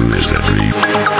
Fill me